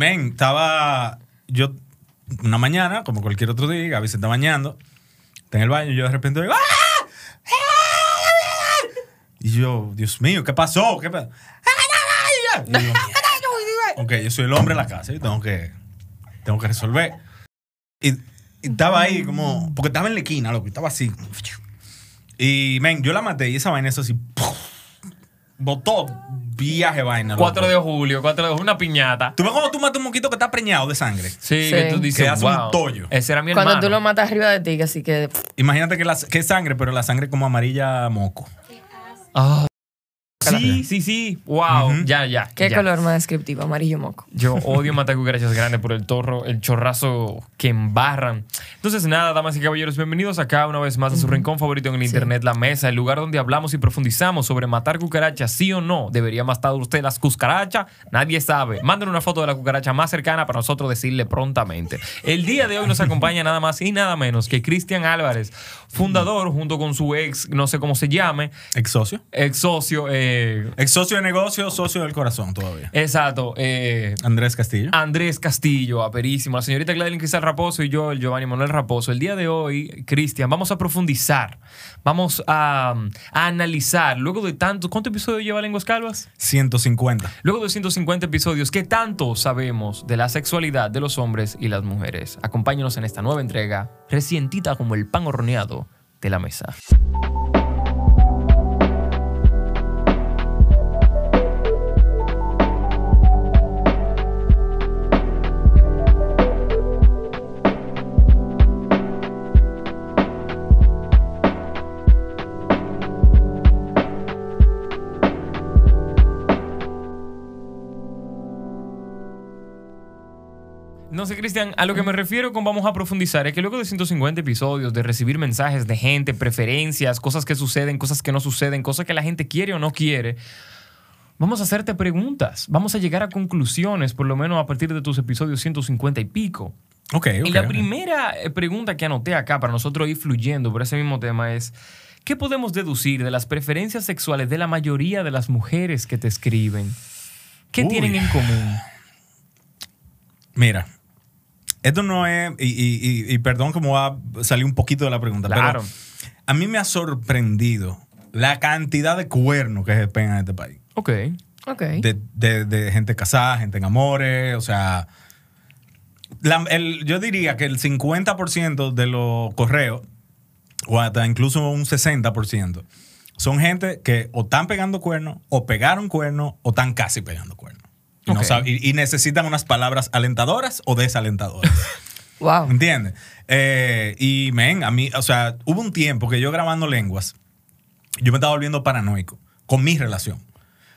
men, estaba yo una mañana, como cualquier otro día, Gaby se está bañando, está en el baño y yo de repente digo, ¡Ah! Y yo, Dios mío, ¿qué pasó? ¿Qué pasó? Yo, ok, yo soy el hombre de la casa y tengo que, tengo que resolver. Y, y estaba ahí como, porque estaba en la esquina, loco, estaba así. Y, men, yo la maté y esa vaina es así, botó viaje vaina. loco. 4 de julio, 4 de julio, una piñata. Tú ves cuando tú matas un moquito que está preñado de sangre. Sí, Sí. que tú dices, Que hace un tollo. Ese era mi Cuando hermano. tú lo matas arriba de ti, así que. Imagínate que, la, que es sangre, pero la sangre como amarilla moco. Ah. Sí, sí, sí. Wow. Ya, ya. ¿Qué ya. color más descriptivo? Amarillo moco. Yo odio matar cucarachas grandes por el torro, el chorrazo que embarran. Entonces, nada, damas y caballeros, bienvenidos acá una vez más a su rincón favorito en el internet, La Mesa, el lugar donde hablamos y profundizamos sobre matar cucarachas, sí o no. ¿Debería matar usted las cucarachas? Nadie sabe. Manden una foto de la cucaracha más cercana para nosotros decirle prontamente. El día de hoy nos acompaña nada más y nada menos que Cristian Álvarez, fundador junto con su ex, no sé cómo se llame, Ex socio. ex socio, eh, Ex socio de negocio, socio del corazón todavía. exacto, eh, Andrés Castillo. Andrés Castillo, aperísimo, la señorita Gladys Cristal Raposo y yo, el Giovanni Manuel Raposo. El día de hoy, Cristian, vamos a profundizar, vamos a, a analizar, luego de tanto, ¿cuántos episodios lleva Lenguas Calvas? 150. Luego de 150 episodios, ¿qué tanto sabemos de la sexualidad de los hombres y las mujeres? Acompáñanos en esta nueva entrega, recientita como el pan horneado de la mesa. No sé, Cristian, a lo que me refiero con vamos a profundizar es que luego de 150 episodios, de recibir mensajes de gente, preferencias, cosas que suceden, cosas que no suceden, cosas que la gente quiere o no quiere, vamos a hacerte preguntas, vamos a llegar a conclusiones, por lo menos a partir de tus episodios 150 y pico. Ok, ok. y la primera eh, pregunta que anoté acá para nosotros ir fluyendo por ese mismo tema es, ¿qué podemos deducir de las preferencias sexuales de la mayoría de las mujeres que te escriben? ¿Qué Uy. tienen en común? Mira, esto no es. Y, y- y- y perdón me va a salir un poquito de la pregunta. Claro. Pero a mí me ha sorprendido la cantidad de cuernos que se pegan en este país. Ok. Ok. De, de- de gente casada, gente en amores, o sea. la- el- yo diría que el 50% de los correos, o hasta incluso un 60%, son gente que o están pegando cuernos, o pegaron cuernos, o están casi pegando cuernos. Y, no Ok. sab- y- y necesitan unas palabras alentadoras o desalentadoras. Wow. ¿Entiendes? Eh, y, men, a mí, o sea, hubo un tiempo que yo grabando lenguas, yo me estaba volviendo paranoico con mi relación.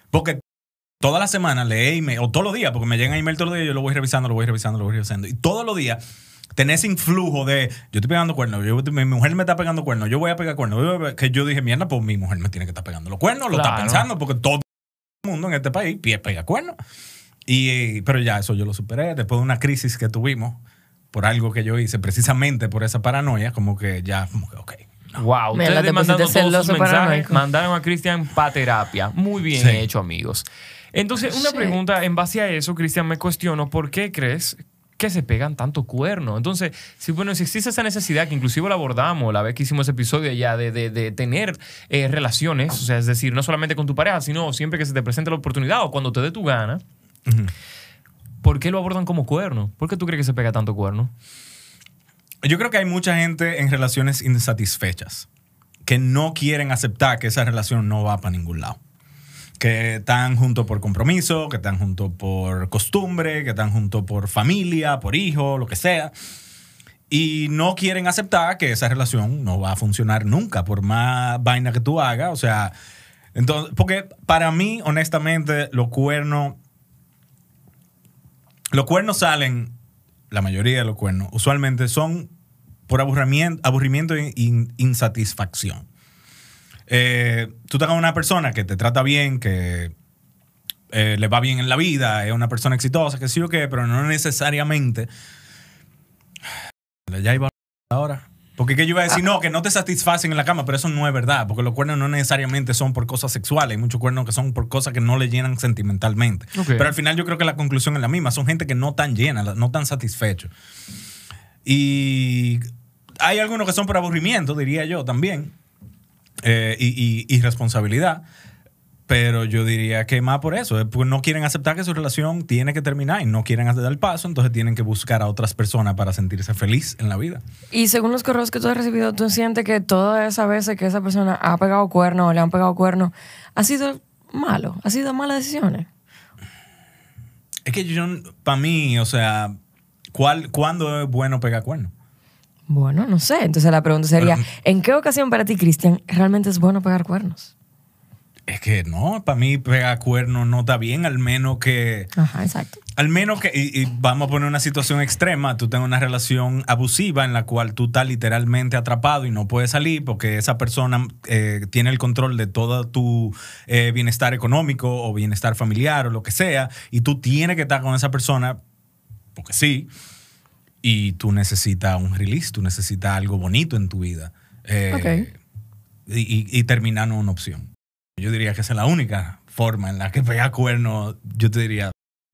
Porque toda la semana leí email, o todos los días, porque me llegan email todos los días, yo lo voy revisando, lo voy revisando, lo voy revisando. Y todos los días tenés ese influjo de, yo estoy pegando cuernos, yo- mi mujer me está pegando cuernos, yo voy a pegar cuernos. Que yo dije, mierda, pues mi mujer me tiene que estar pegando los cuernos, lo está Claro. pensando, porque todo mundo en este país pie- pega cuernos. Y, pero ya eso yo lo superé después de una crisis que tuvimos por algo que yo hice, precisamente por esa paranoia, como que ya, como que, ok. Wow, Mira, ustedes mandando todos sus mensajes, mandaron a Cristian para terapia. Muy bien Sí. hecho, amigos. Entonces, una Sí. pregunta en base a eso, Cristian, me cuestiono, ¿por qué crees que se pegan tanto cuerno? Entonces, si, bueno, si existe esa necesidad, que inclusive la abordamos la vez que hicimos ese episodio ya, de, de- de tener eh, relaciones, o sea, es decir, no solamente con tu pareja, sino siempre que se te presente la oportunidad o cuando te dé tu gana. ¿por qué lo abordan como cuerno? ¿Por qué tú crees que se pega tanto cuerno? Yo creo que hay mucha gente en relaciones insatisfechas que no quieren aceptar que esa relación no va para ningún lado. Que están juntos por compromiso, que están juntos por costumbre, que están juntos por familia, por hijo, lo que sea. Y no quieren aceptar que esa relación no va a funcionar nunca, por más vaina que tú hagas. O sea, entonces, porque para mí, honestamente, los cuernos. Los cuernos salen, la mayoría de los cuernos, usualmente son por aburrimiento, aburrimiento e in- insatisfacción. Eh, tú tengas una persona que te trata bien, que eh, le va bien en la vida, es una persona exitosa, que sí o qué, pero no necesariamente. Ya iba ahora. Porque que yo iba a decir, no, que no te satisfacen en la cama, pero eso no es verdad, porque los cuernos no necesariamente son por cosas sexuales, hay muchos cuernos que son por cosas que no le llenan sentimentalmente. Pero al final yo creo que la conclusión es la misma, son gente que no tan llena, no tan satisfechos. Y hay algunos que son por aburrimiento, diría yo también, eh, y, y- y responsabilidad. Pero yo diría que más por eso, es porque no quieren aceptar que su relación tiene que terminar y no quieren dar el paso, entonces tienen que buscar a otras personas para sentirse feliz en la vida. Y según los correos que tú has recibido, ¿tú sientes que todas esas veces que esa persona ha pegado cuerno o le han pegado cuerno, ha sido malo? ¿Ha sido malas decisiones? Es que yo, para mí, o sea, ¿cuál, ¿cuándo es bueno pegar cuernos? Bueno, no sé. Entonces la pregunta sería, ¿en qué ocasión para ti, Cristian, realmente es bueno pegar cuernos? Es que no, para mí pegar cuernos no está bien, al menos que... Ajá, exacto. Al menos que, y, y vamos a poner una situación extrema, tú tengas una relación abusiva en la cual tú estás literalmente atrapado y no puedes salir porque esa persona eh, tiene el control de todo tu eh, bienestar económico o bienestar familiar o lo que sea, y tú tienes que estar con esa persona porque sí, y tú necesitas un release, tú necesitas algo bonito en tu vida. Eh, y, y- y terminar no una opción. Yo diría que esa es la única forma en la que pegar cuernos, yo te diría,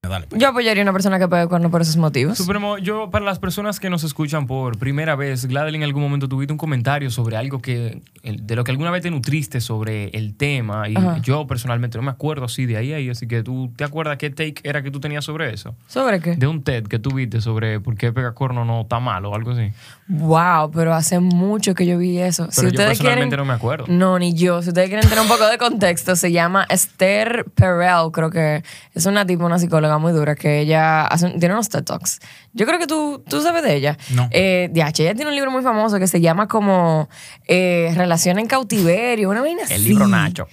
dale. pues. Yo apoyaría a una persona que pegue cuerno por esos motivos. Supremo, yo, para las personas que nos escuchan por primera vez, Gladys, en algún momento tuviste un comentario sobre algo que, el- de lo que alguna vez te nutriste sobre el tema. Y Ajá. yo personalmente no me acuerdo así de ahí a ahí. Así que tú, ¿te acuerdas qué take era que tú tenías sobre eso? ¿Sobre qué? De un TED que tú viste sobre por qué pegacorno no está mal o algo así. Wow, pero hace mucho que yo vi eso. Pero yo ustedes personalmente quieren- no me acuerdo. No, ni yo. Si ustedes quieren tener un poco de contexto, se llama Esther Perel, creo que es una tipo, una psicóloga muy dura, que ella hace, tiene unos TED Talks. Yo creo que tú, tú sabes de ella. No. Eh, DH, ella tiene un libro muy famoso que se llama como eh, Relación en cautiverio, una vaina así. El libro Nacho.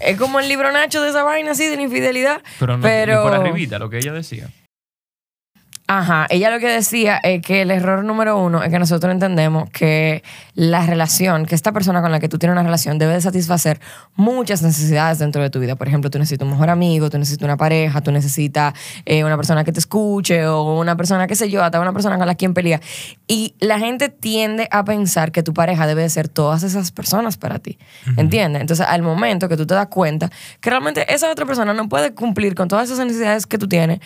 Es como el libro Nacho de esa vaina así, de la infidelidad. Pero no pero... ni por arribita, lo que ella decía. Ajá, ella lo que decía es que el error número uno es que nosotros entendemos que la relación, que esta persona con la que tú tienes una relación debe de satisfacer muchas necesidades dentro de tu vida. Por ejemplo, tú necesitas un mejor amigo, tú necesitas una pareja, tú necesitas eh, una persona que te escuche o una persona, qué sé yo, hasta una persona con la quien pelea. Y la gente tiende a pensar que tu pareja debe de ser todas esas personas para ti. ¿Entiendes? Entonces, al momento que tú te das cuenta que realmente esa otra persona no puede cumplir con todas esas necesidades que tú tienes,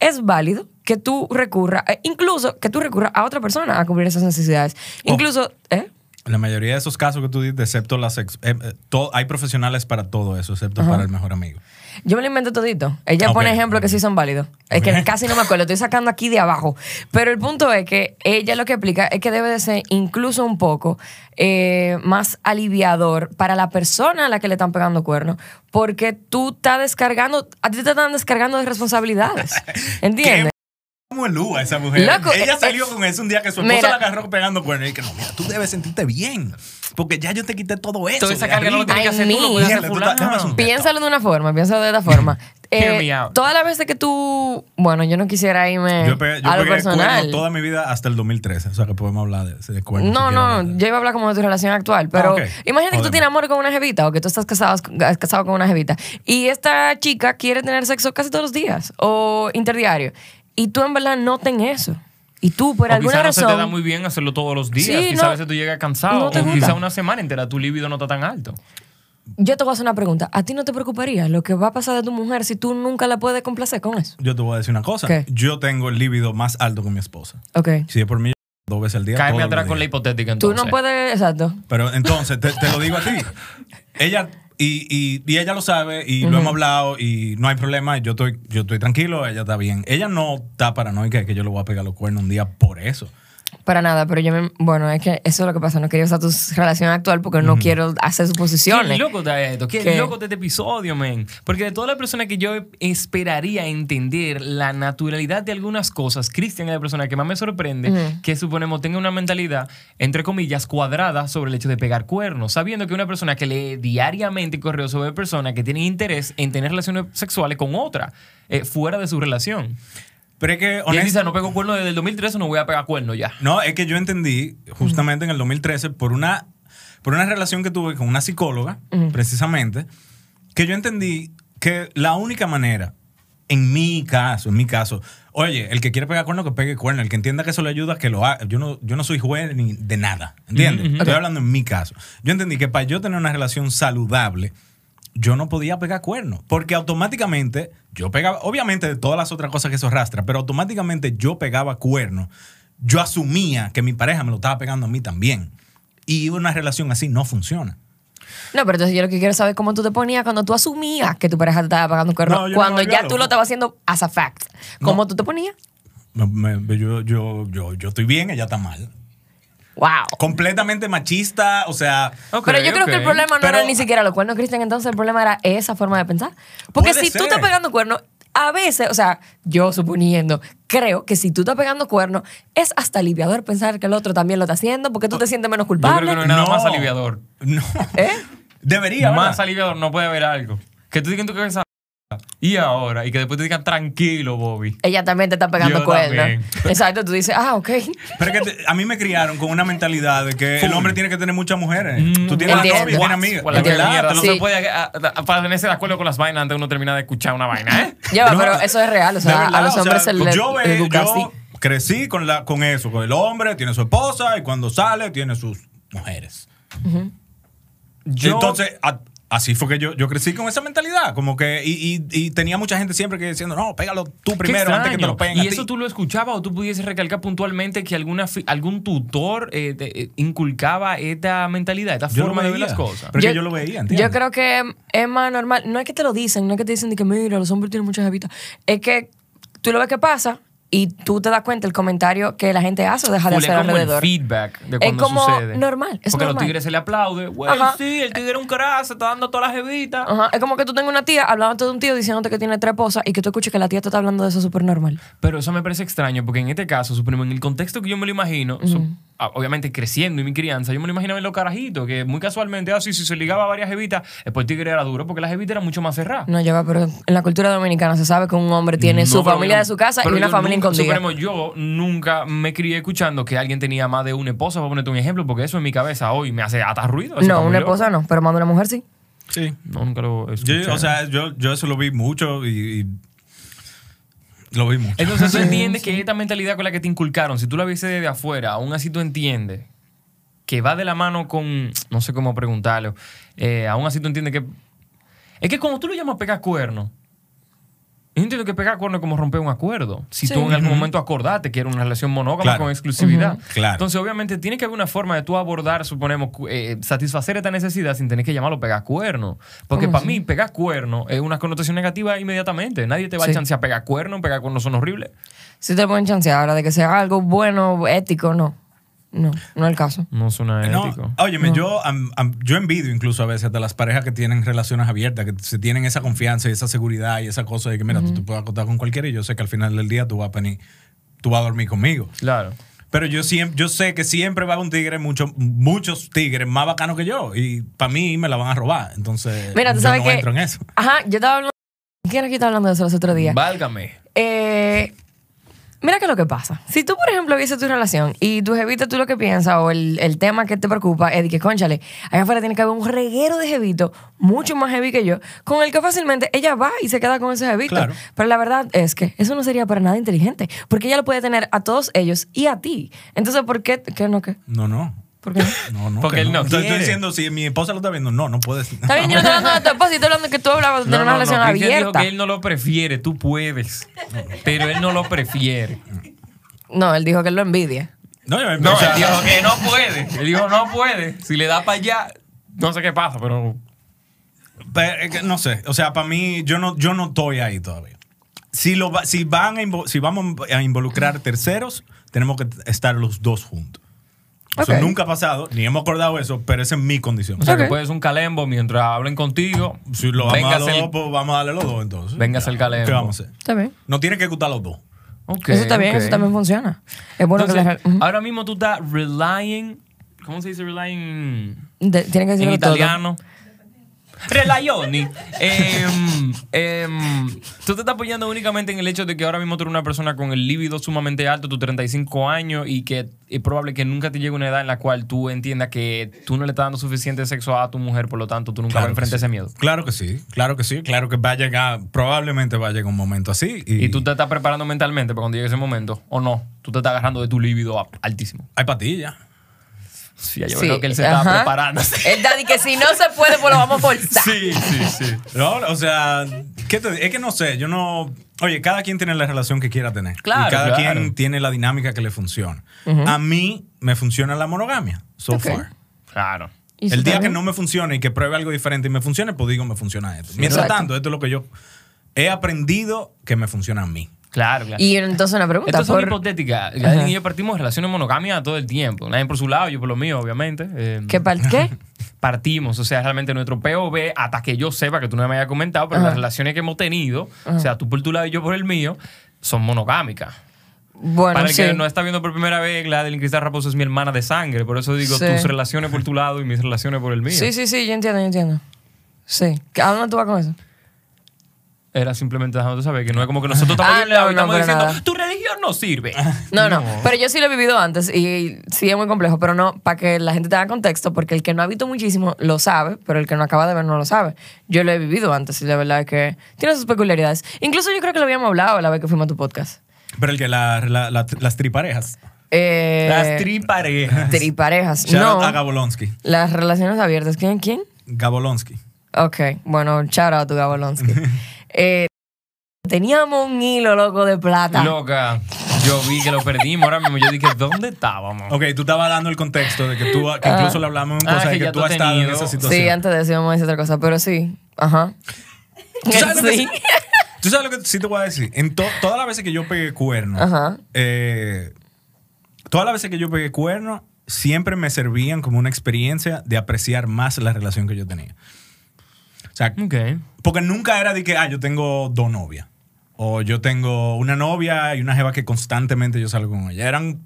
es válido que tú recurras, eh, incluso que tú recurras a otra persona a cubrir esas necesidades. Oh. Incluso, ¿eh? La mayoría de esos casos que tú dices, excepto las ex- eh, eh, to- hay profesionales para todo eso, excepto para el mejor amigo. Yo me lo invento todito. Ella pone ejemplos que sí son válidos. Es que casi no me acuerdo, estoy sacando aquí de abajo. Pero el punto es que ella lo que explica es que debe de ser incluso un poco eh, más aliviador para la persona a la que le están pegando cuernos, porque tú estás descargando, a ti te están descargando de responsabilidades. ¿Entiendes? Como el Lua, esa mujer. Loco, Ella eh, salió eh, con eso un día que su esposa mira. la agarró pegando cuernos y que no, mira, tú debes sentirte bien, porque ya yo te quité todo eso. Toda esa carga no lo tienes que hacer tú, lo puedes hacer fulano. Piénsalo de una forma, piénsalo de esta forma. Eh, todas las veces que tú, bueno, yo no quisiera irme Yo pegué, yo a lo pegué personal. toda mi vida hasta el 2013, o sea que podemos hablar de, de cuernos. No, si no, de- yo iba a hablar como de tu relación actual, pero Ah, ok. imagínate que tú tienes amor con una jevita o que tú estás casado, casado con una jevita y esta chica quiere tener sexo casi todos los días o interdiario y tú en verdad no ten eso. Y tú por o alguna quizá no se razón... te da muy bien hacerlo todos los días. Sí, quizá no- a veces tú llegas cansado. no te o gusta. quizá una semana entera tu libido no está tan alto. Yo te voy a hacer una pregunta. ¿A ti no te preocuparía lo que va a pasar de tu mujer si tú nunca la puedes complacer con eso? Yo te voy a decir una cosa. ¿Qué? Yo tengo el líbido más alto con mi esposa. Ok. Si es por mí, dos veces al día. Cáeme atrás con la hipotética Tú entonces. no puedes... Exacto. Pero entonces, te, te lo digo a ti. Ella, y, y- y ella lo sabe, y lo hemos hablado, y no hay problema. Yo estoy, yo estoy tranquilo, ella está bien. Ella no está paranoica de que yo le voy a pegar los cuernos un día por eso. Para nada, pero yo me... Bueno, es que eso es lo que pasa. No quería usar tu relación actual porque no quiero hacer Qué suposiciones. loco está esto, qué, ¿Qué? loco está este episodio, men. Porque de todas las personas que yo esperaría entender la naturalidad de algunas cosas, Cristian es la persona que más me sorprende que suponemos tenga una mentalidad, entre comillas, cuadrada sobre el hecho de pegar cuernos, sabiendo que una persona que lee diariamente correos sobre personas que tienen interés en tener relaciones sexuales con otra, eh, fuera de su relación. Pero es que, Y él honest- dice, no pego cuernos desde el 2013, no voy a pegar cuernos ya. no, es que yo entendí justamente en el 2013 por una, por una relación que tuve con una psicóloga, precisamente, que yo entendí que la única manera, en mi caso, en mi caso, Oye, el que quiere pegar cuerno, que pegue cuerno. El que entienda que eso le ayuda, que lo haga. Yo no, yo no soy juez ni de nada. ¿Entiendes? Estoy hablando en mi caso. Yo entendí que para yo tener una relación saludable, yo no podía pegar cuerno. Porque automáticamente yo pegaba, obviamente de todas las otras cosas que eso arrastra, pero automáticamente yo pegaba cuerno. Yo asumía que mi pareja me lo estaba pegando a mí también. Y una relación así no funciona. No, pero entonces yo lo que quiero saber es cómo tú te ponías cuando tú asumías que tu pareja te estaba pagando un cuerno. No, cuando ya tú lo estabas haciendo as a fact. ¿Cómo No. tú te ponías? Me- me- yo, yo, yo, yo estoy bien, ella está mal. Wow. Completamente machista, o sea. Pero yo creo que el problema no Pero- era ni siquiera los cuernos, Cristian. Entonces el problema era esa forma de pensar. Porque si tú estás pegando cuernos, a veces, o sea, yo suponiendo, creo que si tú estás pegando cuernos, es hasta aliviador pensar que el otro también lo está haciendo porque tú te sientes menos Yo culpable. creo que no hay nada más aliviador. No. ¿Eh? Debería, Más ¿verdad? aliviador no puede haber algo. Que tú digas en tu cabeza, y ahora, y que después te digan tranquilo, Bobby. Ella también te está pegando también. Exacto, tú dices, ah, ok. Pero es que te- a mí me criaron con una mentalidad de que el hombre tiene que tener muchas mujeres. Tú tienes una novia, tienes amigas. La verdad, no Sí. se puede a- a- para tenerse de acuerdo con las vainas antes de uno termina de escuchar una vaina, ¿eh? Lleva, No, pero eso es real. O sea, verdad, a los o sea, hombres se les yo, ve- educa yo así. crecí con, la, con eso, con el hombre, tiene su esposa y cuando sale tiene sus mujeres. Yo, Entonces, a- así fue que yo, yo crecí con esa mentalidad. Como que, y, y- y tenía mucha gente siempre que diciendo, no, pégalo tú primero antes que te lo peguen ¿Y a eso ti. tú lo escuchabas o tú pudieses recalcar puntualmente que alguna algún tutor eh, te- eh, inculcaba esta mentalidad, esta Yo forma de ver las cosas? Pero es que yo lo veía, ¿entiendes? Yo creo que es más normal. No es que te lo dicen, no es que te dicen de que, mira, los hombres tienen muchas jevitas. Es que tú lo ves que pasa y tú te das cuenta el comentario que la gente hace o deja de Full, es hacer como alrededor. el feedback de Es cuando como sucede. normal, es Porque a los tigres se le aplaude. Güey, sí, el tigre es un carajo, se está dando todas las jevitas. Ajá, Es como que tú tengas una tía hablándote de un tío diciéndote que tiene tres esposas y que tú escuches que la tía te está hablando de eso súper normal. Pero eso me parece extraño porque en este caso, suponemos, en el contexto que yo me lo imagino, su- obviamente creciendo y mi crianza, yo me lo imaginaba en los carajitos, que muy casualmente, así, si se ligaba a varias jevitas, después el tigre era duro porque la jevita era mucho más cerrada. No lleva, pero en la cultura dominicana se sabe que un hombre tiene No, su familia yo- de su casa y una familia suponemos, yo nunca me crié escuchando que alguien tenía más de una esposa, voy a ponerte un ejemplo, porque eso en mi cabeza hoy me hace hasta ruido. No, una loco. esposa no, pero más de una mujer sí. Sí. No, nunca lo escuché. Yo, o sea, yo, yo eso lo vi mucho y, y lo vi mucho. Entonces tú entiendes que esta mentalidad con la que te inculcaron, si tú la viste desde afuera, aún así tú entiendes que va de la mano con, no sé cómo preguntarlo, eh, aún así tú entiendes que... Es que como tú lo llamas pegar cuerno, yo entiendo que pegar cuerno es como romper un acuerdo. Si Sí. tú en algún momento acordaste que era una relación monógama Claro. con exclusividad. Claro. Entonces, obviamente, tiene que haber una forma de tú abordar, suponemos, eh, satisfacer esta necesidad sin tener que llamarlo pegar cuerno. Porque ¿Cómo para mí, pegar cuerno es una connotación negativa inmediatamente. Nadie te va Sí. a chancear pegar cuerno, pegar cuernos son horribles. Si te pueden chancear ahora de que sea algo bueno, ético, no. No, no es el caso. No suena No, ético. óyeme, yo, am- am- yo envidio incluso a veces de las parejas que tienen relaciones abiertas, que se tienen esa confianza y esa seguridad y esa cosa de que, mira, tú te puedes acostar con cualquiera y yo sé que al final del día tú vas a venir, tú vas a dormir conmigo. Claro. Pero yo siempre, yo sé que siempre va a haber un tigre, mucho, muchos tigres más bacanos que yo. Y para mí me la van a robar. Entonces, Mira, tú yo sabes no que. entro en eso. Ajá, yo estaba hablando. ¿Quién aquí está hablando de eso los otros días? Válgame. Eh, mira qué es lo que pasa. Si tú, por ejemplo, vieses tu relación y tu jevita, tú lo que piensas o el, el tema que te preocupa es de que, conchale, allá afuera tiene que haber un reguero de jevito, mucho más heavy que yo, con el que fácilmente ella va y se queda con ese jevito. Claro. Pero la verdad es que eso no sería para nada inteligente, porque ella lo puede tener a todos ellos y a ti. Entonces, ¿por qué? ¿Qué no qué? No, no. ¿Por qué no? No, no. Porque que él no Estoy- diciendo, si mi esposa lo está viendo, no, no puedes. Está bien, yo no estoy hablando de tu esposa, estoy hablando de que tú hablabas de No, una no, no. relación dijo abierta. que él no lo prefiere. Tú puedes. Pero él no lo prefiere. No, él dijo que él lo envidia. No, yo- No, él dijo que no puede. Él dijo no puede. Si le da para allá, no sé qué pasa, pero... Pero, es que no sé, o sea, para mí, yo no, yo no estoy ahí todavía. Si, lo, va- si, van a si vamos a involucrar terceros, tenemos que estar los dos juntos. Eso nunca ha pasado, ni hemos acordado eso, pero esa es mi condición. O sea, Ok. que puedes un calembo mientras hablen contigo. Si lo vamos a los el- dos, pues vamos a darle los dos entonces. Véngase el calembo. ¿Qué vamos a hacer? Está bien. No tiene que gustar los dos. Eso está bien, eso también funciona. Es bueno Entonces, que le... Ujú. ahora mismo tú estás relying... ¿Cómo se dice relying De- tienen que en decirlo todo. Relazioni. Em, em, tú te estás apoyando únicamente en el hecho de que ahora mismo tú eres una persona con el líbido sumamente alto, tus 35 años, y que es probable que nunca te llegue una edad en la cual tú entiendas que tú no le estás dando suficiente sexo a tu mujer, por lo tanto tú nunca vas a Claro enfrentar sí. ese miedo. Claro que sí, claro que sí, claro que va a llegar, probablemente va a llegar un momento así. Y, Y tú te estás preparando mentalmente para cuando llegue ese momento, o no. Tú te estás agarrando de tu líbido altísimo. Hay patillas. Sí, yo Sí, creo que él se estaba ajá. preparando. El daddy que si no se puede, pues lo vamos a forzar. Sí, sí, sí. No, o sea, ¿qué te- es que no sé, yo no... Oye, cada quien tiene la relación que quiera tener. Claro, Y cada claro. quien tiene la dinámica que le funciona. A mí me funciona la monogamia, so Ok. far. Claro. ¿Y eso El día que no me funcione y que pruebe algo diferente y me funcione, pues digo, me funciona esto. Mientras Exacto. tanto, esto es lo que yo he aprendido que me funciona a mí. Claro, claro. Y entonces una pregunta. Estas son por-. Adeline y yo partimos relaciones monogamias todo el tiempo. Nadie por su lado, yo por lo mío, obviamente. Eh, ¿Qué par- qué? Partimos, o sea, realmente nuestro POV, hasta que yo sepa que tú no me hayas comentado, pero Ajá. las relaciones que hemos tenido, o sea, tú por tu lado y yo por el mío, son monogámicas. Bueno, Para el sí. que no está viendo por primera vez, la del Cristal Raposo es mi hermana de sangre. Por eso digo Sí. tus relaciones por tu lado y mis relaciones por el mío. Sí, sí, sí, yo entiendo, yo entiendo. Sí. ¿A dónde tú vas con eso? Era simplemente dejándote saber que no es como que nosotros estamos, Ah, no, no, estamos diciendo, nada. tu religión no sirve. No, no, pero yo sí lo he vivido antes y sí es muy complejo, pero no, para que la gente tenga contexto, porque el que no ha visto muchísimo lo sabe, pero el que no acaba de ver no lo sabe. Yo lo he vivido antes y la verdad es que tiene sus peculiaridades. Incluso yo creo que lo habíamos hablado la vez que fuimos a tu podcast. Pero el que la- la- la- las triparejas. Eh, Las triparejas. triparejas. Shout out No, a Gabolonsky. las relaciones abiertas. ¿Quién? ¿Quién? Gabolonsky. Ok, bueno, shout out to Gabolonsky. eh, teníamos un hilo loco de plata. Loca, yo vi que lo perdimos ahora mismo. Yo dije, ¿dónde estábamos? Ok, tú estabas dando el contexto de que tú, que incluso le hablamos en Ah, cosas que de que ya tú has estado en esa situación. Sí, antes de eso íbamos a decir otra cosa, pero sí. Ajá. ¿Tú sabes, lo que, Sí. tú sabes lo que sí te voy a decir? En to- todas las veces que yo pegué cuerno, Ajá. eh, todas las veces que yo pegué cuerno, siempre me servían como una experiencia de apreciar más la relación que yo tenía. Sea, Ok. porque nunca era de que, ah, yo tengo dos novias. O yo tengo una novia y una jeva que constantemente yo salgo con ella. Eran,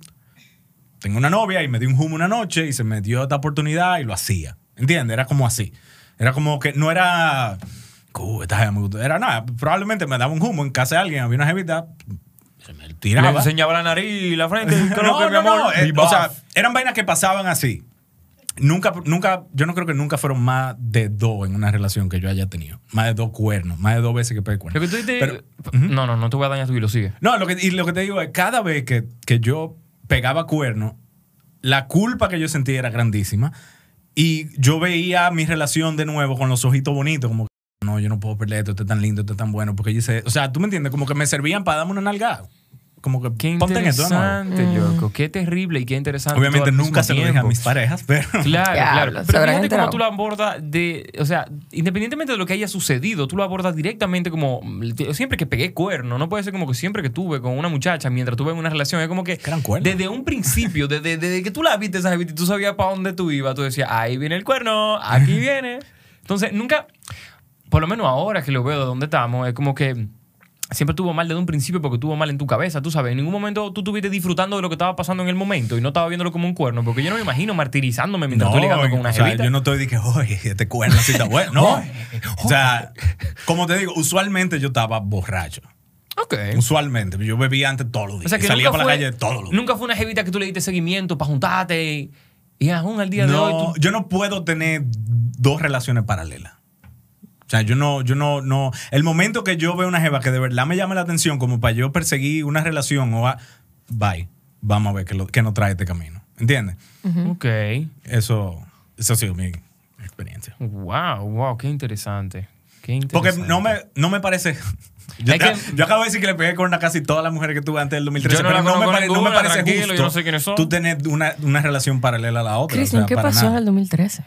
tengo una novia y me di un humo una noche y se me dio esta oportunidad y lo hacía. ¿Entiendes? Era como así. Era como que no era, "Uh, esta jeva me gustó". Era nada, probablemente me daba un humo en casa de alguien, había una jevita, se me Le tiraba. enseñaba la nariz y la frente. ¿qué es lo No, que, mi no, amor? no. eh, o sea, eran vainas que pasaban así. Nunca, nunca, yo no creo que nunca fueron más de dos en una relación que yo haya tenido. Más de dos cuernos, más de dos veces que pegué Lo cuernos. que tú Pero- no, no, no te voy a dañar tu hilo, sigue. No, lo que, y lo que te digo es, cada vez que, que yo pegaba cuerno, la culpa que yo sentía era grandísima. Y yo veía mi relación de nuevo con los ojitos bonitos, como que, no, yo no puedo perder esto, esto es tan lindo, esto es tan bueno. Porque yo sé, o sea, tú me entiendes, como que me servían para darme una nalgada. Como que Qué ponte en interesante, loco. Qué terrible y qué interesante. Obviamente nunca se lo dije a mis parejas, pero... Claro, claro. Pero fíjate cómo tú lo abordas de. O sea, independientemente de lo que haya sucedido, tú lo abordas directamente como. Siempre que pegué cuerno, no puede ser como que siempre que tuve con una muchacha mientras tuve en una relación, es como que. Que eran cuernos. Desde un principio, desde, desde que tú la viste, esa y tú sabías para dónde tú ibas, tú decías, ahí viene el cuerno, aquí viene. Entonces, nunca. Por lo menos ahora que lo veo de dónde estamos, es como que. Siempre tuvo mal desde un principio porque tuvo mal en tu cabeza, tú sabes. En ningún momento tú estuviste disfrutando de lo que estaba pasando en el momento y no estaba viéndolo como un cuerno. Porque yo no me imagino martirizándome mientras estoy ligando con una o sea, yo no estoy de que, oye, este cuerno sí está bueno. No. o sea, como te digo, usualmente yo estaba borracho. Ok. Usualmente. Yo bebía antes todos los días. O sea, que y salía para fue, la calle todos los días. nunca fue una jevita que tú le diste seguimiento para juntarte y, y aún al día de hoy No, tú... yo no puedo tener dos relaciones paralelas. O sea, yo no, yo no, no. El momento que yo veo una jeva que de verdad me llame la atención, como para yo perseguir una relación o a, bye, vamos a ver qué, lo, qué nos trae este camino. ¿Entiendes? Ok. Eso, eso ha sido mi experiencia. Wow, wow, qué interesante. Qué Porque no me, no me parece. Yo, que- yo acabo de decir que le pegué con a casi todas las mujeres que tuve antes del 2013, Yo no pero no me, no parece justo yo no sé quiénes son. tú tener una, una relación paralela a la otra. Cristian, o sea, ¿qué para pasó nada. en el 2013?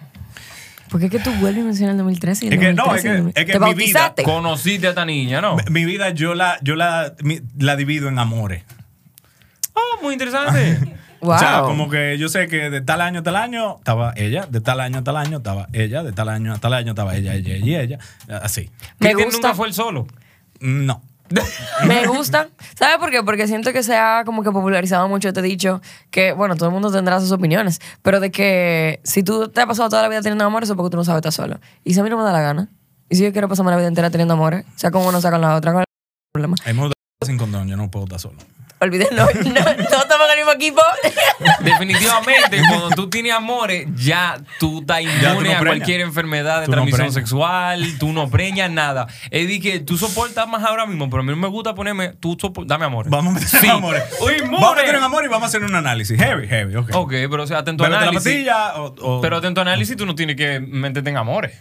¿Por qué es que tú vuelves a mencionar el 2013 y el Es que no, 2013 es que- y el 2000? es que ¿Te mi vida-? Conociste a esta niña, ¿no? Mi vida yo la, yo la, mi- la divido en amores. Oh, muy interesante. Wow. O sea, como que yo sé que de tal año a tal año estaba ella, de tal año a tal año estaba ella, de tal año a tal año estaba ella, ella, ella y ella. Así. Me gusta. nunca fue el solo. No. Me gusta. ¿Sabes por qué? Porque siento que se ha como que popularizado mucho este dicho que, bueno, todo el mundo tendrá sus opiniones, pero de que si tú te has pasado toda la vida teniendo amores, es porque tú no sabes estar solo. Y si a mí no me da la gana, y si yo quiero pasarme la vida entera teniendo amores, sea, como uno saca la otra, ¿cuál es el problema? Dado sin condón, yo no puedo estar solo. Olviden, no, no, no estamos en el mismo equipo. Definitivamente, cuando tú tienes amores, ya tú estás no inmune a cualquier enfermedad de Tú transmisión sexual, tú no preñas nada. Es de que tú soportas más ahora mismo, pero a mí no me gusta ponerme, tú dame amor. Vamos a meter Sí. en amores. Uy, Vamos a meter en amor y vamos a hacer un análisis. Heavy, heavy, ok. Ok, pero o sea, atento a la análisis. pastilla o, o- Pero atento a análisis, tú no tienes que meterte en amores.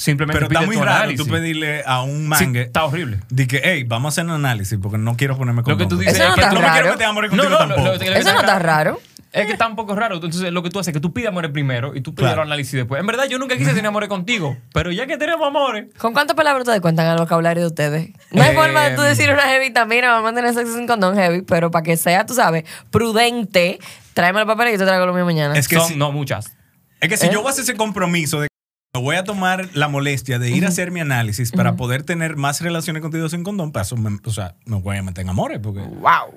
Simplemente Pero está muy tu raro análisis. tú pedirle a un Sí, mangue. está horrible. Di que, hey, vamos a hacer un análisis porque no quiero ponerme con Lo que tú dices Eso no es que está tú no no me quiero meter en amores No, contigo no, lo- tampoco. lo- lo que Eso no está raro. Es que está un poco raro. Entonces, lo que tú haces es que tú pides amores primero y tú pides Claro. el análisis después. En verdad, yo nunca quise tener amores contigo, pero ya que tenemos amores. ¿Con cuántas palabras ustedes cuentan el vocabulario de ustedes? No hay Eh, forma de tú decir una jevita, mira, vamos a tener sexo sin condón heavy, pero para que sea, tú sabes, prudente, tráeme el papel y yo te traigo lo mío mañana. Es que Son, si- no muchas. Es que si ¿Eh? yo voy a hacer ese compromiso de que me voy a tomar la molestia de ir a hacer mi análisis para poder tener más relaciones contigo sin condón, para eso me, o sea, me voy a meter en amores porque... ¡Wow!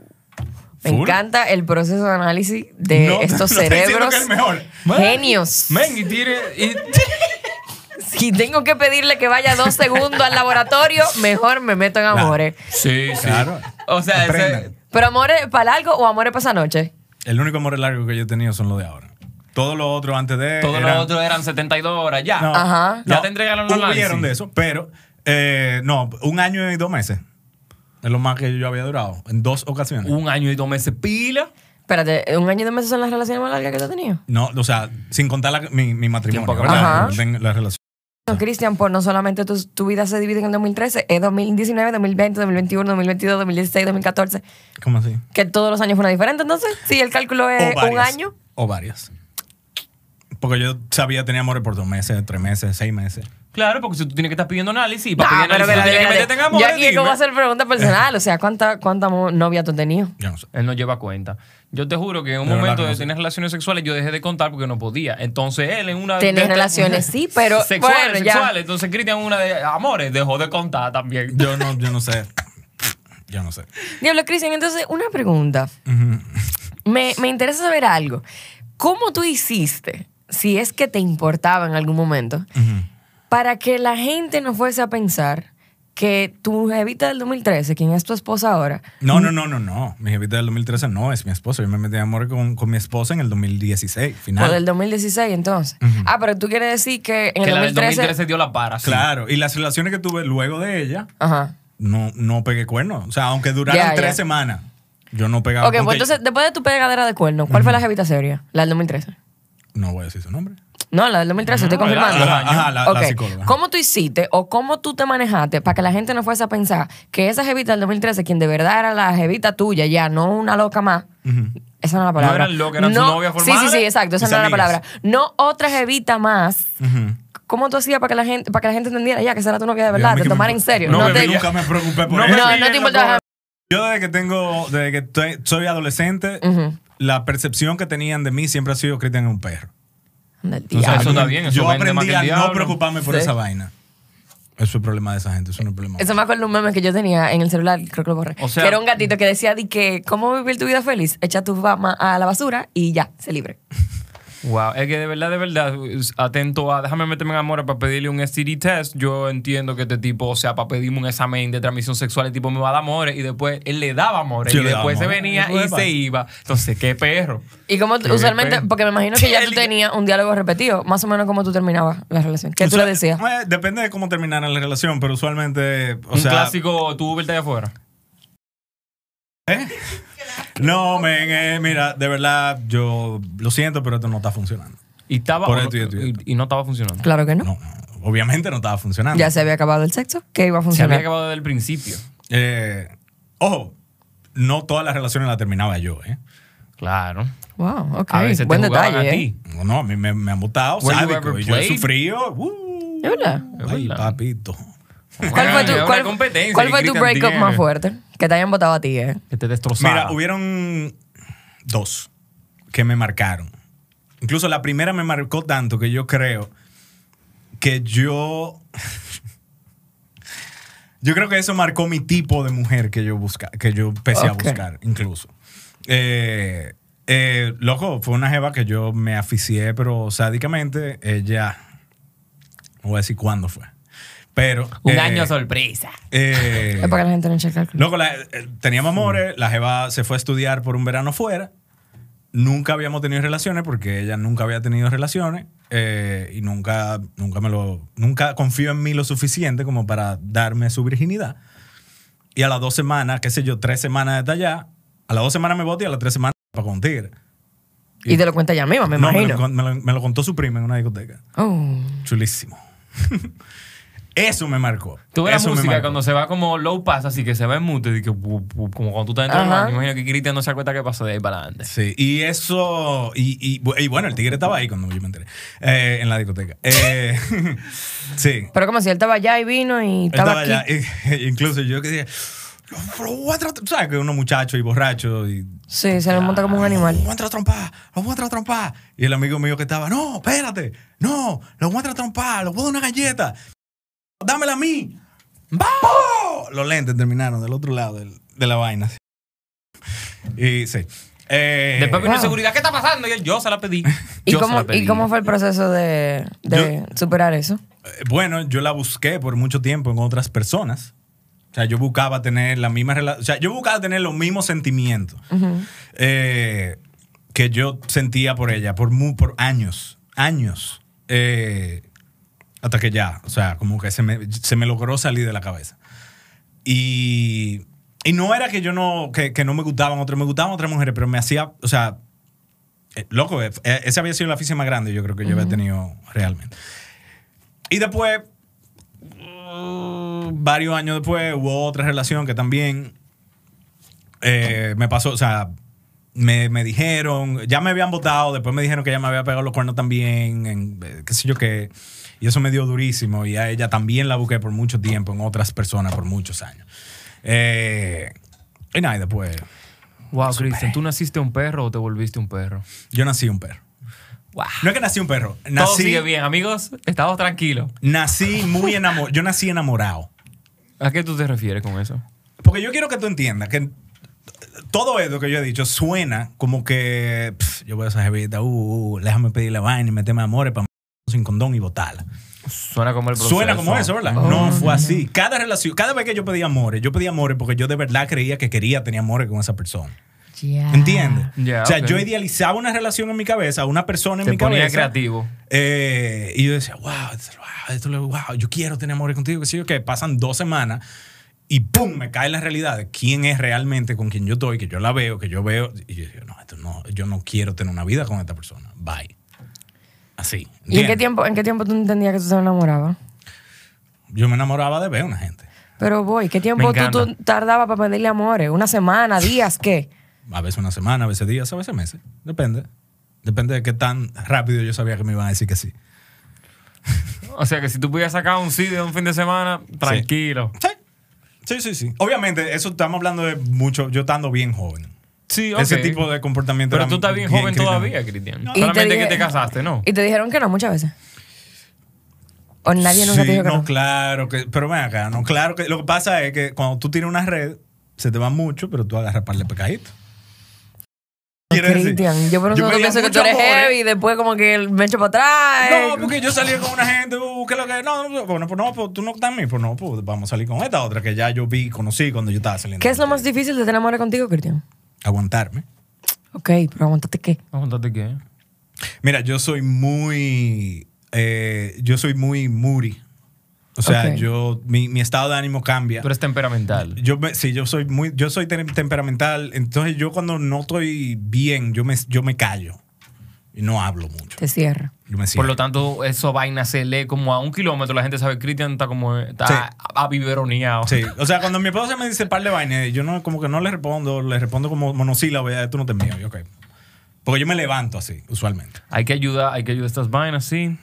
Me Full. encanta el proceso de análisis de No, estos no cerebros que es mejor. genios. Men, y tire. y- Si tengo que pedirle que vaya dos segundos al laboratorio, mejor me meto en amores. sí, sí. Claro. O sea, ese. Pero amores para largo o amores para esa noche. El único amor largo que yo he tenido son los de ahora. Todo lo otro antes de... todos eran- los otros eran 72 horas. Ya. No, Ajá. Ya no, te entregaron los análisis. Hubieron de eso, pero eh, no, un año y dos meses. Es lo más que yo había durado, en dos ocasiones. Un año y dos meses pila. Espérate, ¿un año y dos meses son las relaciones más largas que tú has tenido? No, o sea, sin contar la- mi, mi matrimonio, ¿verdad? La relación. No, Cristian, pues no solamente tu, tu vida se divide en el 2013, es 2019, 2020, 2021, 2022, 2016, 2014. ¿Cómo así? Que todos los años fueron diferentes, entonces, sí, el cálculo es un año. O varias. Porque yo sabía tenía amores por dos meses, tres meses, seis meses. Claro, porque si tú tienes que estar pidiendo análisis, para pedir pero análisis tú tienes que meterte en amores, aquí dime. como hacer pregunta personal, o sea, ¿cuánta, cuánta mo- novia tú has tenido? Yo no sé. Él no lleva cuenta. Yo te juro que en un momento que de tener relaciones sexuales yo dejé de contar porque no podía. Entonces él en una... Tener de- relaciones, sí, pero, Sexuales, bueno, ya. sexuales. Entonces Cristian una de amores dejó de contar también. Yo no, yo no sé. Yo no sé. Diablo, Cristian, entonces, una pregunta. me, me interesa saber algo. ¿Cómo tú hiciste, si es que te importaba en algún momento, para que la gente no fuese a pensar que tu jevita del 2013, quien es tu esposa ahora, No, no, no, no, no. Mi jevita del 2013 no es mi esposa. Yo me metí en amor con, con mi esposa en el 2016, final. o del 2016 entonces? Ah, pero tú quieres decir que en que el la del 2013... 2013 dio la para. sí. Claro. Y las relaciones que tuve luego de ella, Ajá. no, no pegué cuernos. O sea, aunque duraran tres semanas, yo no pegaba. Ok, pues entonces, después de tu pegadera de cuerno, ¿cuál fue la jevita seria? La del 2013. No voy a decir su nombre. No, la del 2013, estoy No, la- confirmando. la- Ajá, la, la Ok. psicóloga. ¿Cómo tú hiciste o cómo tú te manejaste para que la gente no fuese a pensar que esa jevita del 2013, quien de verdad era la jevita tuya, ya no una loca más? Esa no es la palabra. eran locas, eran su novia Sí, formal. sí, sí, exacto. Esa no era la palabra. No otra jevita más. Ujú. ¿Cómo tú hacías para que la gente, para que la gente entendiera ya que esa era tu novia de verdad, te tomara en serio? No, No, bebé, te, nunca me preocupé por No eso. no, no te la importaba. Yo desde que tengo, desde que estoy- soy adolescente, la percepción que tenían de mí siempre ha sido Cristian es un perro. Del O sea, diablo. eso está bien, eso Yo aprendí que el a no preocuparme por Sí. esa vaina. Eso es el problema de esa gente, eso no es problema. Eso me acuerdo de un meme que yo tenía en el celular, creo que lo borré. O sea- que era un gatito que decía di que cómo vivir tu vida feliz, echa tu fama a la basura y ya, se libre. Wow, es que de verdad, de verdad, atento a, déjame meterme en amor para pedirle un STD test. Yo entiendo que este tipo, o sea, para pedirme un examen de transmisión sexual, el tipo me va a dar amores y después él le daba amores Sí, y después se venía y se iba. Entonces, qué perro. Y como usualmente, porque me imagino que ya tú tenías un diálogo repetido, más o menos como tú terminabas la relación. ¿Qué O tú sea, le decías? eh, depende de cómo terminara la relación, pero usualmente, o un sea, clásico, tú verte allá afuera. ¿eh? No, men, eh, mira, de verdad, yo lo siento, pero esto no está funcionando. Y estaba. Por esto y esto y esto. y- y no estaba funcionando. Claro que no. No, obviamente no estaba funcionando. Ya se había acabado el sexo, que iba a Se funcionar. había acabado desde el principio. Eh, ojo, no todas las relaciones las terminaba yo, ¿eh? Claro. Wow, ok. A veces Buen te detalle, a ¿eh? ti. No, no, a mí me, me han you sádico, y yo he sufrido. uh, ¿Es verdad? Ay, papito. ¿Cuál fue tu, cuál, cuál fue tu breakup tiene. más fuerte? Que te hayan votado a ti, ¿eh? Que te destrozaron. Mira, hubieron dos que me marcaron. Incluso la primera me marcó tanto que yo creo que yo. Yo creo que eso marcó mi tipo de mujer que yo busca, que yo empecé a buscar, incluso. Eh, eh, loco, fue una jeva que yo me aficié, pero sádicamente, ella. No voy a decir cuándo fue. Pero. Un eh, año sorpresa. eh, Es para que la gente no cheque el Loco, la- eh, teníamos amores, la jeva se fue a estudiar por un verano fuera. Nunca habíamos tenido relaciones porque ella nunca había tenido relaciones eh, y nunca, nunca me lo, nunca confió en mí lo suficiente como para darme su virginidad. Y a las dos semanas, qué sé yo, tres semanas de allá, a las dos semanas me boté y a las tres semanas para con tigre. Y te lo cuenta ella misma, me No, imagino. lo, con- me lo- me lo contó su prima en una discoteca. Oh. Chulísimo. Eso me marcó. Tú ves la música cuando se va como low pass, así que se va en mute, y que, como cuando tú estás dentro del Ajá. baño. Imagino que Cristian no se da cuenta qué pasó de ahí para adelante. Sí, y eso, y, y, bu- y bueno, el tigre estaba ahí cuando yo me enteré, eh, en la discoteca. Eh, sí, Pero como si él estaba allá y vino y él estaba, estaba aquí. allá. y- incluso yo que dije, lo, lo voy a tratar, ¿sabes? Que uno muchacho y borracho y... Sí, se le monta como un animal. Lo voy a entrar a trompar, lo voy a entrar a trompar. Y el amigo mío que estaba, no, espérate, no, lo voy a entrar a trompar, lo voy a dar una galleta. Dámela a mí. ¡Vamos! Los lentes terminaron del otro lado del- de la vaina. Y sí. Eh, Después vino Wow. seguridad, ¿qué está pasando? Y él, yo se la pedí. ¿Y Yo se cómo, la pedí. ¿Y cómo fue el proceso de, de superar eso? Eh, Bueno, yo la busqué por mucho tiempo en otras personas. O sea, yo buscaba tener la misma relación. O sea, yo buscaba tener los mismos sentimientos eh, que yo sentía por ella por, años. Años. Eh, hasta que ya, o sea, como que se me, se me logró salir de la cabeza. Y, y no era que yo no, que, que no me gustaban otras, me gustaban otras mujeres, pero me hacía, o sea, eh, loco, eh, eh, esa había sido la afición más grande yo creo que yo había tenido realmente. Y después, uh, varios años después, hubo otra relación que también eh, me pasó, o sea, me, me dijeron, ya me habían votado, después me dijeron que ya me había pegado los cuernos también, en, qué sé yo qué. Y eso me dio durísimo. Y a ella también la busqué por mucho tiempo en otras personas por muchos años. Eh, y nada, y después Wow, Cristian, ¿tú naciste un perro o te volviste un perro? yo nací un perro. Wow. No es que nací un perro, Todo nací, sigue bien, amigos. Estamos tranquilos. nací muy enamorado. Yo nací enamorado. ¿A qué tú te refieres con eso? Porque yo quiero que tú entiendas que todo esto que yo he dicho suena como que yo voy a esa jevita, uh, uh, déjame pedir la vaina y meterme amores para sin condón y botarla. Suena como el proceso. Suena como eso, ¿verdad? Oh, no fue así. Cada relación, cada vez que yo pedía amores, yo pedía amores porque yo de verdad creía que quería tener amores con esa persona. Ya. ¿Entiendes? Ya, o sea, ok. yo idealizaba una relación en mi cabeza, una persona en Te mi ponía cabeza. creativo. Eh, y yo decía, wow, esto, wow, wow, yo quiero tener amores contigo, que sí, que pasan dos semanas y ¡pum! me cae la realidad de quién es realmente con quien yo estoy, que yo la veo, que yo veo. Y yo digo, no, esto no, yo no quiero tener una vida con esta persona. Bye. Así. ¿Y en qué tiempo, en qué tiempo tú entendías que tú te enamorabas? Yo me enamoraba de ver a una gente. Pero voy, ¿qué tiempo tú tardabas para pedirle amores? ¿Una semana, días, qué? A veces una semana, a veces días, a veces meses. Depende. Depende de qué tan rápido yo sabía que me iban a decir que sí. O sea que si tú pudieras sacar un sí de un fin de semana, tranquilo. Sí. Sí, sí, sí. Obviamente, eso estamos hablando de mucho, yo estando bien joven. Sí, Ese tipo de comportamiento. Pero era tú estás bien, joven criminal. todavía, Cristian. No. Y te Solamente que te casaste, ¿no? Y te dijeron que no muchas veces. O nadie nunca Sí, te dijo que no, no. claro que, pero ven acá, no, claro que lo que pasa es que cuando tú tienes una red, se te va mucho, pero tú agarras par de pecaditos. Cristian, yo por pedía pienso que tú eres amor, ¿eh? heavy y después como que me echo para atrás. No, porque yo salía con una gente, uh, ¿qué es lo que? No, no, bueno, pues no, pues tú no estás en mí, pues no, pues vamos a salir con esta otra que ya yo vi, conocí cuando yo estaba saliendo. ¿Qué es lo más difícil de tener amores contigo, Cristian? Aguantarme. Ok, pero aguántate qué. Aguántate qué. Mira, yo soy muy, eh, yo soy muy moody. O sea, yo, mi, mi estado de ánimo cambia. Tú eres temperamental. Yo me, sí, yo soy muy, yo soy tem- temperamental. Entonces yo cuando no estoy bien, yo me, yo me callo y no hablo mucho. Te cierra. Por lo tanto, eso vaina se lee como a un kilómetro. La gente sabe que Cristian está como está Sí. abiberoneado. Sí, o sea, cuando mi esposa me dice par de vainas, yo no, como que no le respondo, le respondo como monosílabo, ya tú no te mío, yo, ok. Porque yo me levanto así, usualmente. Hay que ayudar, hay que ayudar a estas vainas, sí.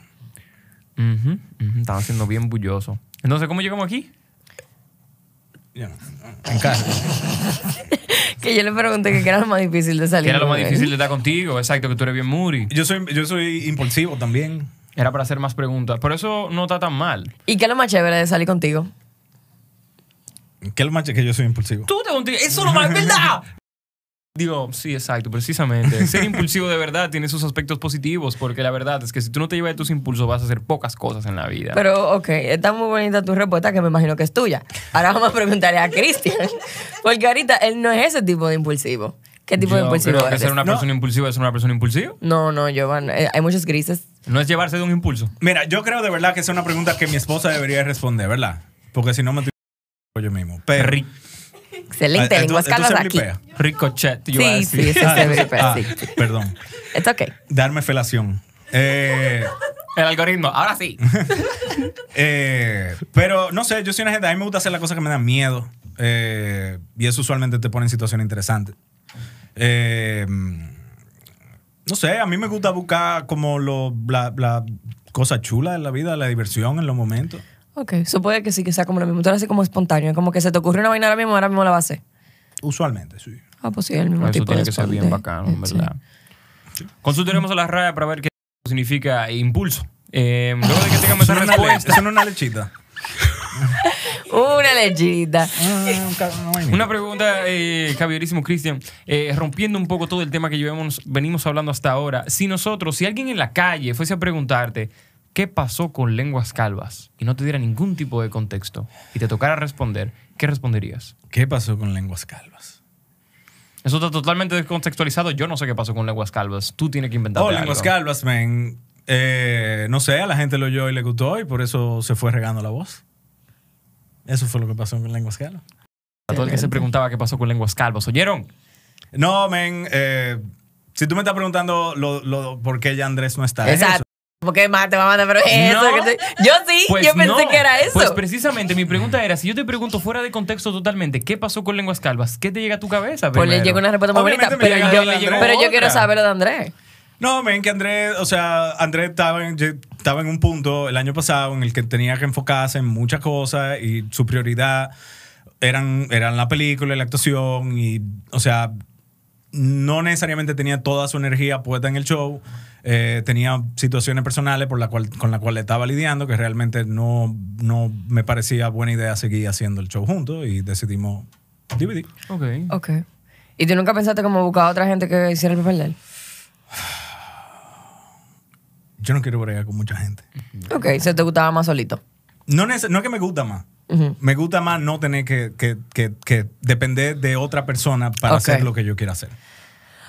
Ujú, ujú, Estaba haciendo bien bulloso. Entonces, ¿cómo llegamos aquí? En casa. Que yo le pregunté que qué era lo más difícil de salir. Que era lo más él. difícil de estar contigo. Exacto, que tú eres bien moody. Yo soy, yo soy impulsivo también. Era para hacer más preguntas. Pero eso no está tan mal. ¿Y qué es lo más chévere de salir contigo? ¿Qué es lo más que yo soy impulsivo? Tú te contigo. Eso es verdad. Digo, sí, exacto, precisamente. Ser impulsivo de verdad tiene sus aspectos positivos, porque la verdad es que si tú no te llevas de tus impulsos vas a hacer pocas cosas en la vida. Pero, ok, está muy bonita tu respuesta, que me imagino que es tuya. Ahora vamos a preguntarle a Cristian. Porque ahorita él no es ese tipo de impulsivo. ¿Qué tipo de impulsivo creo que eres? ser una No. persona impulsiva es una persona impulsiva. No, no, Giovanni. eh, hay muchos grises. No es llevarse de un impulso. Mira, yo creo de verdad que es una pregunta que mi esposa debería responder, ¿verdad? Porque si no me estoy yo mismo. Pero, Excelente, Ah, ¿tú- lenguas calvas aquí. ricochet. yo Sí, sí, ese Ah, se eso- blipea, ah, sí. Perdón. It's okay. Darme felación. Eh, El algoritmo, ahora sí. eh, pero no sé, yo soy una gente, a mí me gusta hacer las cosas que me dan miedo. eh, y eso usualmente te pone en situaciones interesantes. Eh, no sé, a mí me gusta buscar como lo, la, la cosa chula de la vida, la diversión en los momentos. Ok, supongo que sí, que sea como lo mismo. Tú eres así como espontáneo, como que se te ocurre una vaina ahora mismo, ahora mismo la vas a hacer. Usualmente, sí. Ah, pues sí, el mismo Eso tipo tiene de que ser bien bacano, en Sí. verdad. Consultaremos a la RAE para ver qué significa impulso. Eh, luego de que tengamos esa Eso no es una le- respuesta, eso no es una lechita. Una lechita. Ah. Una pregunta, eh, caballerísimo Cristian, eh, rompiendo un poco todo el tema que llevamos, venimos hablando hasta ahora. Si nosotros, si alguien en la calle fuese a preguntarte qué pasó con lenguas calvas y no te diera ningún tipo de contexto y te tocara responder, ¿qué responderías? ¿Qué pasó con lenguas calvas? Eso está totalmente descontextualizado. Yo no sé qué pasó con lenguas calvas. Tú tienes que inventar. Oh, lenguas calvas, man. Eh, no sé, a la gente lo oyó y le gustó y por eso se fue regando la voz. Eso fue lo que pasó con lenguas calvas. A todo el que se preguntaba qué pasó con lenguas calvas. ¿Oyeron? No, men, eh, si tú me estás preguntando lo, lo- por qué ya Andrés no está. es Exacto. ¿Por qué más te va a mandar? Pero es eso No. que te- Yo sí, Pues yo pensé no. que era eso. Pues precisamente mi pregunta era, si yo te pregunto fuera de contexto totalmente, ¿qué pasó con lenguas calvas? ¿Qué te llega a tu cabeza? Pues le primero? llega una respuesta muy bonita. Pero yo, pero quiero saber lo de Andrés. No, men, que Andrés, o sea, Andrés estaba en, estaba en un punto el año pasado en el que tenía que enfocarse en muchas cosas y su prioridad eran, eran la película y la actuación y, o sea, no necesariamente tenía toda su energía puesta en el show. Eh, tenía situaciones personales por la cual, con las cuales estaba lidiando que realmente no, no me parecía buena idea seguir haciendo el show juntos y decidimos dividir. Ok. Ok. ¿Y tú nunca pensaste como buscar a otra gente que hiciera el papel de él? Yo no quiero bregar con mucha gente. Ok, se te gustaba más solito. No, neces- no es que me gusta más. Me gusta más no tener que, que- que- que depender de otra persona para hacer lo que yo quiera hacer.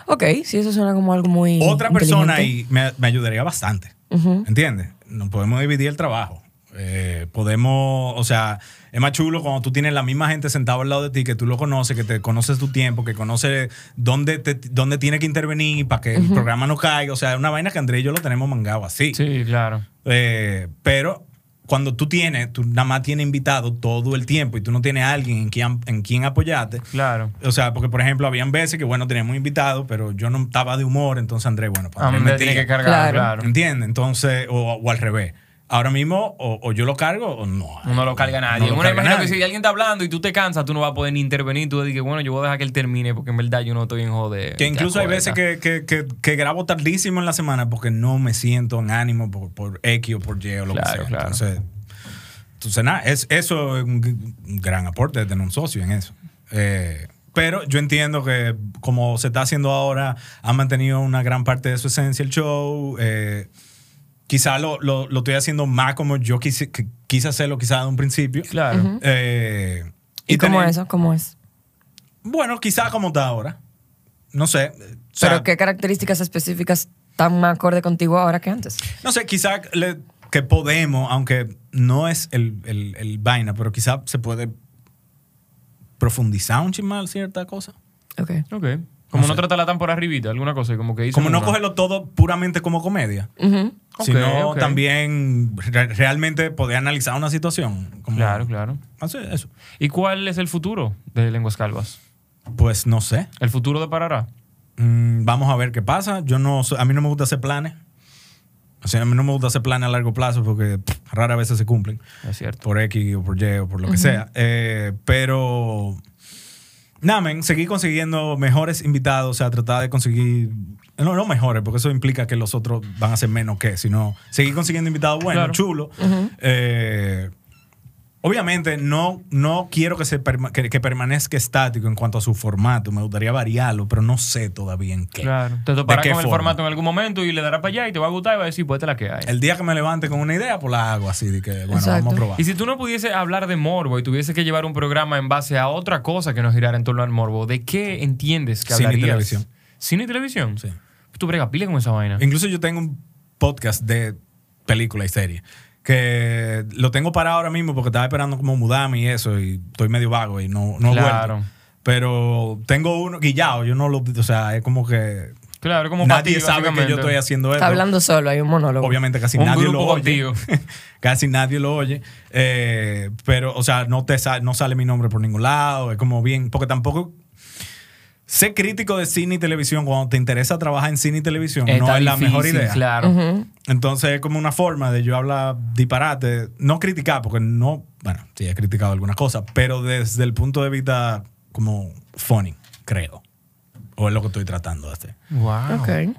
Ok, sí, eso suena como algo muy. Otra persona ahí me, me ayudaría bastante. Ujú. ¿Entiendes? No podemos dividir el trabajo. Eh, podemos, o sea, es más chulo cuando tú tienes la misma gente sentada al lado de ti, que tú lo conoces, que te conoces tu tiempo, que conoces dónde, te, dónde tiene que intervenir para que el programa no caiga. O sea, es una vaina que Andrés y yo lo tenemos mangado así. Sí, claro. Eh, pero cuando tú tienes, tú nada más tienes invitado todo el tiempo y tú no tienes a alguien en quien, en quien apoyarte. Claro. O sea, porque por ejemplo, habían veces que, bueno, teníamos invitados, pero yo no estaba de humor, entonces Andrés, bueno, pues A mí Andrés me tiene que cargar, Claro. claro. ¿Entiendes? Entonces, o, o al revés. Ahora mismo, o, o yo lo cargo o no. No lo carga nadie. No lo carga que si alguien está hablando y tú te cansas, tú no vas a poder ni intervenir. Tú dices, bueno, yo voy a dejar que él termine porque en verdad yo no estoy en joder. Que incluso hay veces que, que, que, que grabo tardísimo en la semana porque no me siento en ánimo por, por X o por Y o lo Claro, que sea. claro. Entonces, entonces, nada, es, eso es un, gran aporte de tener un socio en eso. Eh, pero yo entiendo que como se está haciendo ahora, ha mantenido una gran parte de su esencia el show. Eh, quizá lo, lo, lo estoy haciendo más como yo quise, quise hacerlo quizá de un principio. Claro. Eh, ¿Y cómo tener- es eso? ¿Cómo es? Bueno, quizá como está ahora. No sé. O sea, Pero ¿qué características específicas están más acorde contigo ahora que antes? No sé, quizá le- que podemos, aunque no es el, el- el vaina, pero quizá se puede profundizar un chismal cierta cosa. Ok. Ok. Como No no, sé. tratarla tan por arribita, alguna cosa, como que hizo Como no cogerlo todo puramente como comedia, sino también re- realmente poder analizar una situación. Como, Claro, claro. Así, eso. ¿Y cuál es el futuro de Lenguas Calvas? Pues no sé. ¿El futuro de Parará? Mm, vamos a ver qué pasa. Yo no, a mí no me gusta hacer planes. O sea, a mí no me gusta hacer planes a largo plazo porque pff, raras veces se cumplen. Es cierto. por X o por Y o por lo que sea. Eh, pero, nada, men, seguir consiguiendo mejores invitados, o sea, tratar de conseguir, no, no mejores, porque eso implica que los otros van a ser menos que, sino seguir consiguiendo invitados buenos, Claro. chulos. Eh, Obviamente no, no quiero que, se perma- que, que permanezca estático en cuanto a su formato. Me gustaría variarlo, pero no sé todavía en qué. Claro. Te ¿De toparás qué con el forma? formato en algún momento y le darás para allá y te va a gustar y va a decir, pues esta es la que hay. El día que me levante con una idea, pues la hago así, de que, bueno, Exacto. vamos a probar. Y si tú no pudiese hablar de morbo y tuviese que llevar un programa en base a otra cosa que no girara en torno al morbo, ¿de qué entiendes que Cine y hablarías? televisión. ¿Cine y televisión? Sí. Tú bregas pila con esa vaina. Incluso yo tengo un podcast de película y serie que lo tengo parado ahora mismo porque estaba esperando como mudarme y eso y estoy medio vago y no, no he Claro. vuelto. Pero tengo uno guillado, yo no lo, o sea, es como que Claro, como para nadie ti, sabe que yo estoy haciendo esto. Está hablando solo, hay un monólogo. Obviamente casi Un nadie grupo lo oye. casi nadie lo oye. Eh, pero, o sea, no, te sa- no sale mi nombre por ningún lado. Es como bien. Porque tampoco. Ser crítico de cine y televisión cuando te interesa trabajar en cine y televisión no es la mejor idea. Claro. Entonces es como una forma de yo hablar disparate, no criticar, porque no, bueno, sí he criticado algunas cosas, pero desde el punto de vista como funny, creo. O es lo que estoy tratando de hacer. Wow.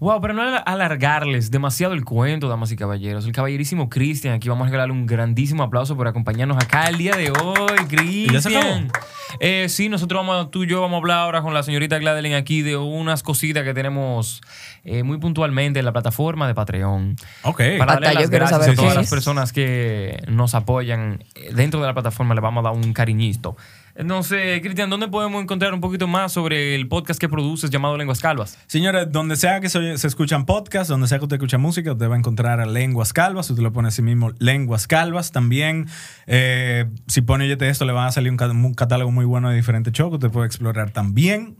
Wow, pero no al- alargarles demasiado el cuento, damas y caballeros. El caballerísimo Cristian, aquí vamos a regalarle un grandísimo aplauso por acompañarnos acá el día de hoy? Cristian. Eh, sí, nosotros vamos, tú y yo vamos a hablar ahora con la señorita Gladeline aquí de unas cositas que tenemos eh, muy puntualmente en la plataforma de Patreon. Ok. Para Hasta darle las gracias a todas las personas que nos apoyan eh, dentro de la plataforma, le vamos a dar un cariñito. Entonces, Cristian, ¿dónde podemos encontrar un poquito más sobre el podcast que produces llamado Lenguas Calvas? Señores, donde sea que se, se escuchan podcasts, donde sea que usted escucha música, usted va a encontrar a Lenguas Calvas. Usted lo pone así mismo, Lenguas Calvas. También, eh, si pone Oyete esto, le van a salir un, ca- un catálogo muy bueno de diferentes shows que usted puede explorar también.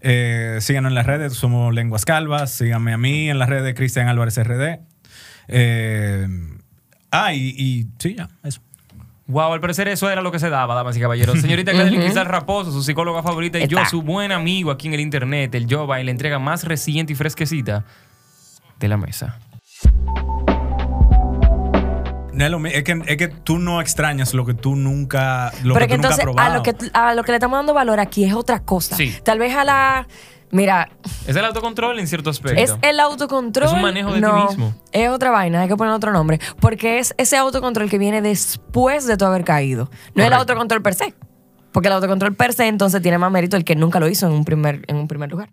Eh, síganos en las redes, somos Lenguas Calvas. Síganme a mí en las redes, Cristian Álvarez RD. Eh, ah, y sí, ya, eso. Wow, al parecer eso era lo que se daba, damas y caballeros. Señorita Gladeline Cristal Raposo, su psicóloga favorita, y yo, su buen amigo aquí en el internet, el Jova, y la entrega más reciente y fresquecita de la mesa. No es, lo mi- es que, es que tú no extrañas lo que tú nunca, lo Pero que que tú nunca has entonces a lo que, a lo que le estamos dando valor aquí es otra cosa. Sí. Tal vez a la. Mira, Es el autocontrol en cierto aspecto. es el autocontrol. Es un manejo de ti no, mismo. Es otra vaina, hay que poner otro nombre. Porque es ese autocontrol que viene después de tu haber caído. No es el autocontrol per se. Porque el autocontrol per se entonces tiene más mérito el que nunca lo hizo en un primer, en un primer lugar.